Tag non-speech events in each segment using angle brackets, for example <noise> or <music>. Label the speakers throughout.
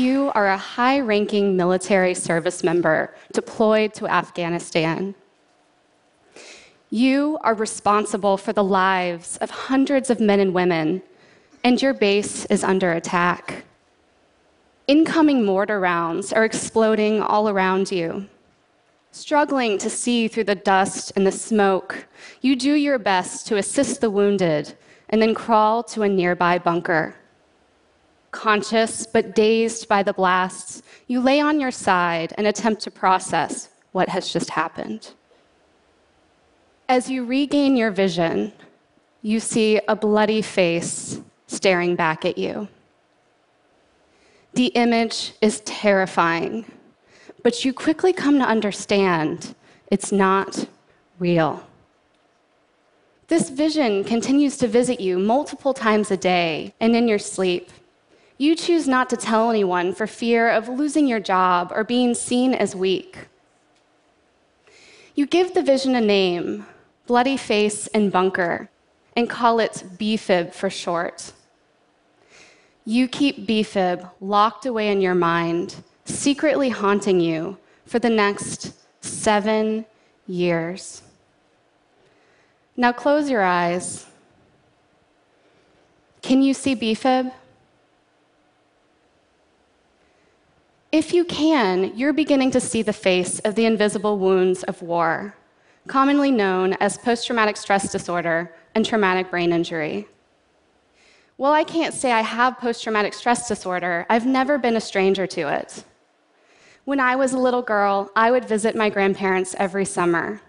Speaker 1: You are a high ranking military service member deployed to Afghanistan. You are responsible for the lives of hundreds of men and women, and your base is under attack. Incoming mortar rounds are exploding all around you. Struggling to see through the dust and the smoke, you do your best to assist the wounded and then crawl to a nearby bunker. Conscious but dazed by the blasts, you lay on your side and attempt to process what has just happened. As you regain your vision, you see a bloody face staring back at you. The image is terrifying, but you quickly come to understand it's not real. This vision continues to visit you multiple times a day and in your sleep. You choose not to tell anyone for fear of losing your job or being seen as weak. You give the vision a name, bloody face and bunker, and call it BFib for short. You keep BFib locked away in your mind, secretly haunting you for the next seven years. Now close your eyes. Can you see BFib? If you can, you're beginning to see the face of the invisible wounds of war commonly known as post traumatic stress disorder and traumatic brain injury. While I can't say I have post traumatic stress disorder, I've never been a stranger to it. When I was a little girl, I would visit my grandparents every summer.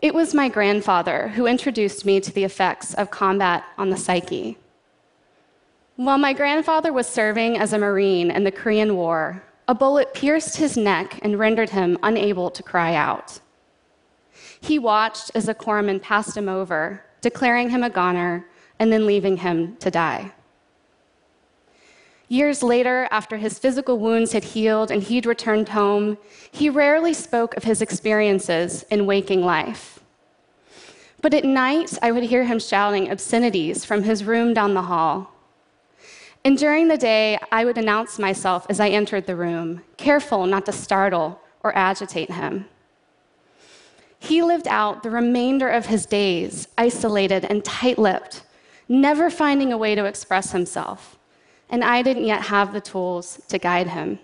Speaker 1: It was my grandfather who introduced me to the effects of combat on the psyche. While my grandfather was serving as a Marine in the Korean War, a bullet pierced his neck and rendered him unable to cry out. He watched as a corpsman passed him over, declaring him a goner, and then leaving him to die. Years later, after his physical wounds had healed and he'd returned home, he rarely spoke of his experiences in waking life. But at night, I would hear him shouting obscenities from his room down the hall. And during the day, I would announce myself as I entered the room, careful not to startle or agitate him. He lived out the remainder of his days isolated and tight lipped, never finding a way to express himself. And I didn't yet have the tools to guide him.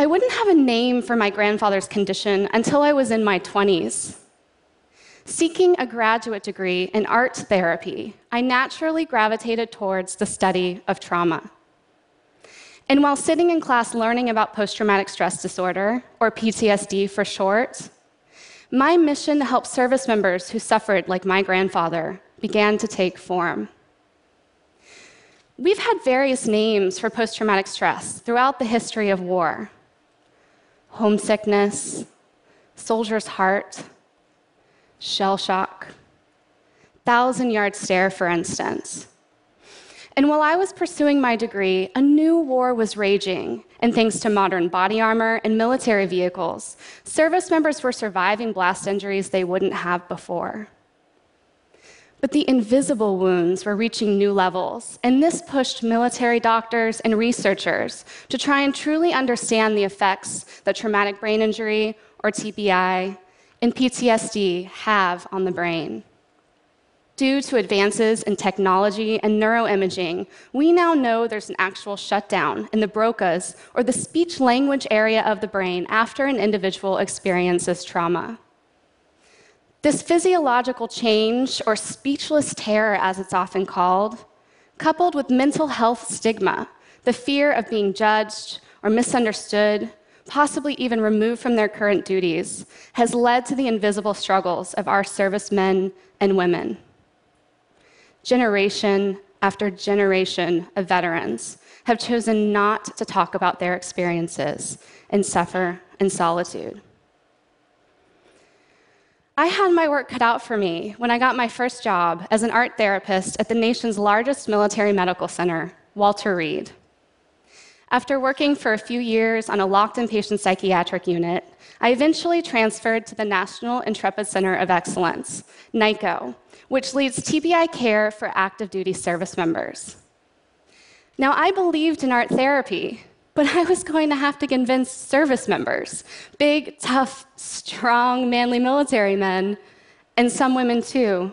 Speaker 1: I wouldn't have a name for my grandfather's condition until I was in my 20s. Seeking a graduate degree in art therapy, I naturally gravitated towards the study of trauma. And while sitting in class learning about post traumatic stress disorder, or PTSD for short, my mission to help service members who suffered like my grandfather began to take form. We've had various names for post traumatic stress throughout the history of war homesickness, soldier's heart, shell shock, thousand yard stare, for instance. And while I was pursuing my degree, a new war was raging. And thanks to modern body armor and military vehicles, service members were surviving blast injuries they wouldn't have before. But the invisible wounds were reaching new levels, and this pushed military doctors and researchers to try and truly understand the effects that traumatic brain injury, or TBI, and PTSD have on the brain. Due to advances in technology and neuroimaging, we now know there's an actual shutdown in the Broca's, or the speech language area of the brain, after an individual experiences trauma. This physiological change, or speechless terror as it's often called, coupled with mental health stigma, the fear of being judged or misunderstood, possibly even removed from their current duties, has led to the invisible struggles of our servicemen and women generation after generation of veterans have chosen not to talk about their experiences and suffer in solitude. I had my work cut out for me when I got my first job as an art therapist at the nation's largest military medical center, Walter Reed. After working for a few years on a locked inpatient psychiatric unit, I eventually transferred to the National Intrepid Center of Excellence, NICoE, which leads TBI care for active duty service members. Now, I believed in art therapy, but I was going to have to convince service members big, tough, strong, manly military men, and some women too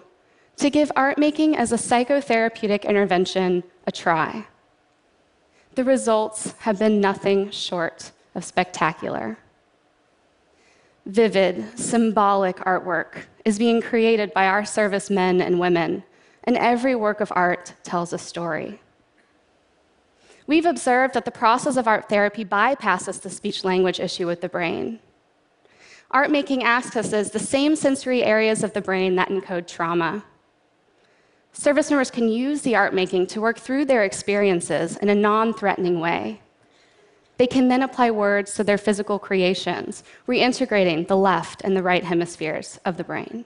Speaker 1: to give art making as a psychotherapeutic intervention a try. The results have been nothing short of spectacular. Vivid, symbolic artwork is being created by our servicemen and women, and every work of art tells a story. We've observed that the process of art therapy bypasses the speech language issue with the brain. Art making accesses the same sensory areas of the brain that encode trauma. Service members can use the art making to work through their experiences in a non threatening way. They can then apply words to their physical creations, reintegrating the left and the right hemispheres of the brain.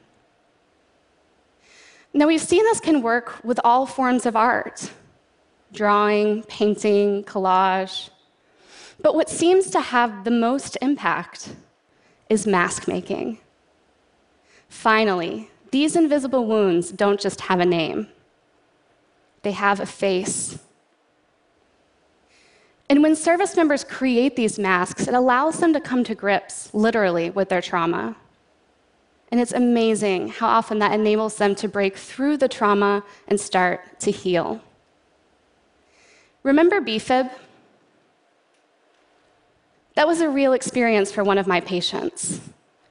Speaker 1: Now, we've seen this can work with all forms of art drawing, painting, collage. But what seems to have the most impact is mask making. Finally, these invisible wounds don't just have a name, they have a face. And when service members create these masks, it allows them to come to grips, literally, with their trauma. And it's amazing how often that enables them to break through the trauma and start to heal. Remember BFib? That was a real experience for one of my patients.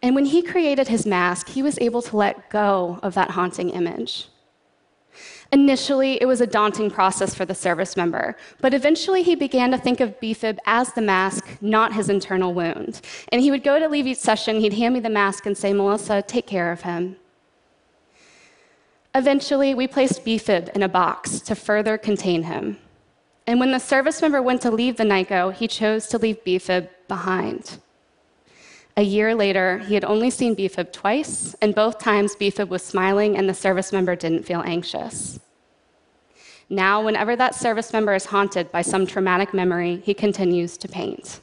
Speaker 1: And when he created his mask, he was able to let go of that haunting image. Initially, it was a daunting process for the service member, but eventually he began to think of BFib as the mask, not his internal wound. And he would go to leave each session, he'd hand me the mask and say, Melissa, take care of him. Eventually, we placed BFib in a box to further contain him. And when the service member went to leave the NICoE, he chose to leave BFib behind. A year later, he had only seen BFib twice, and both times BFib was smiling and the service member didn't feel anxious. Now, whenever that service member is haunted by some traumatic memory, he continues to paint.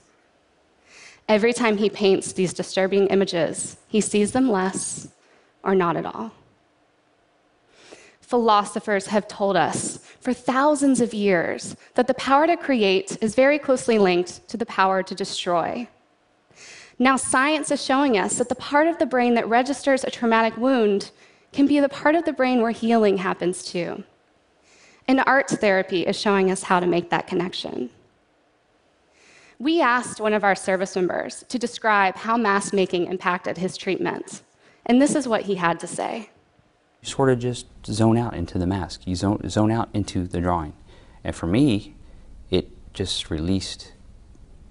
Speaker 1: Every time he paints these disturbing images, he sees them less or not at all. Philosophers have told us for thousands of years that the power to create is very closely linked to the power to destroy. Now, science is showing us that the part of the brain that registers a traumatic wound can be the part of the brain where healing happens too. And art therapy is showing us how to make that connection. We asked one of our service members to describe how mask making impacted his treatment. And this is what he had to say.
Speaker 2: You sort of just zone out into the mask. You zone, zone out into the drawing. And for me, it just released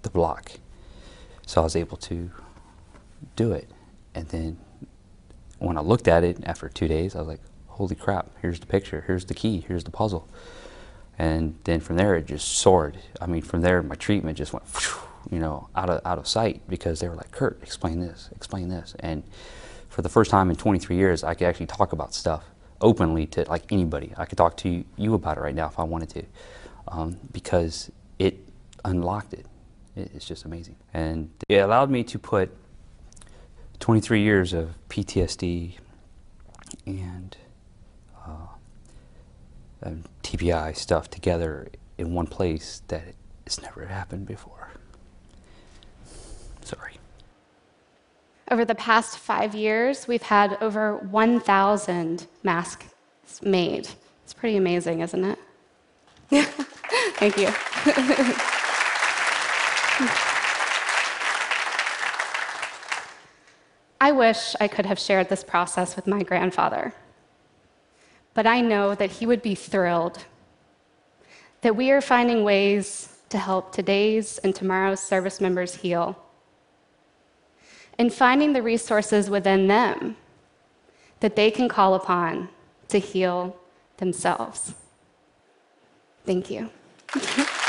Speaker 2: the block. So I was able to do it. And then when I looked at it after two days, I was like, holy crap, here's the picture, here's the key, here's the puzzle. And then from there, it just soared. I mean, from there, my treatment just went, you know, out of, out of sight because they were like, Kurt, explain this, explain this. And for the first time in 23 years, I could actually talk about stuff openly to like anybody. I could talk to you about it right now if I wanted to, um, because it unlocked it. It's just amazing. And it allowed me to put 23 years of PTSD and uh, um, TBI stuff together in one place that it's never happened before. Sorry.
Speaker 1: Over the past five years, we've had over 1,000 masks made. It's pretty amazing, isn't it? <laughs> Thank you. <laughs> I wish I could have shared this process with my grandfather, but I know that he would be thrilled that we are finding ways to help today's and tomorrow's service members heal and finding the resources within them that they can call upon to heal themselves. Thank you. <laughs>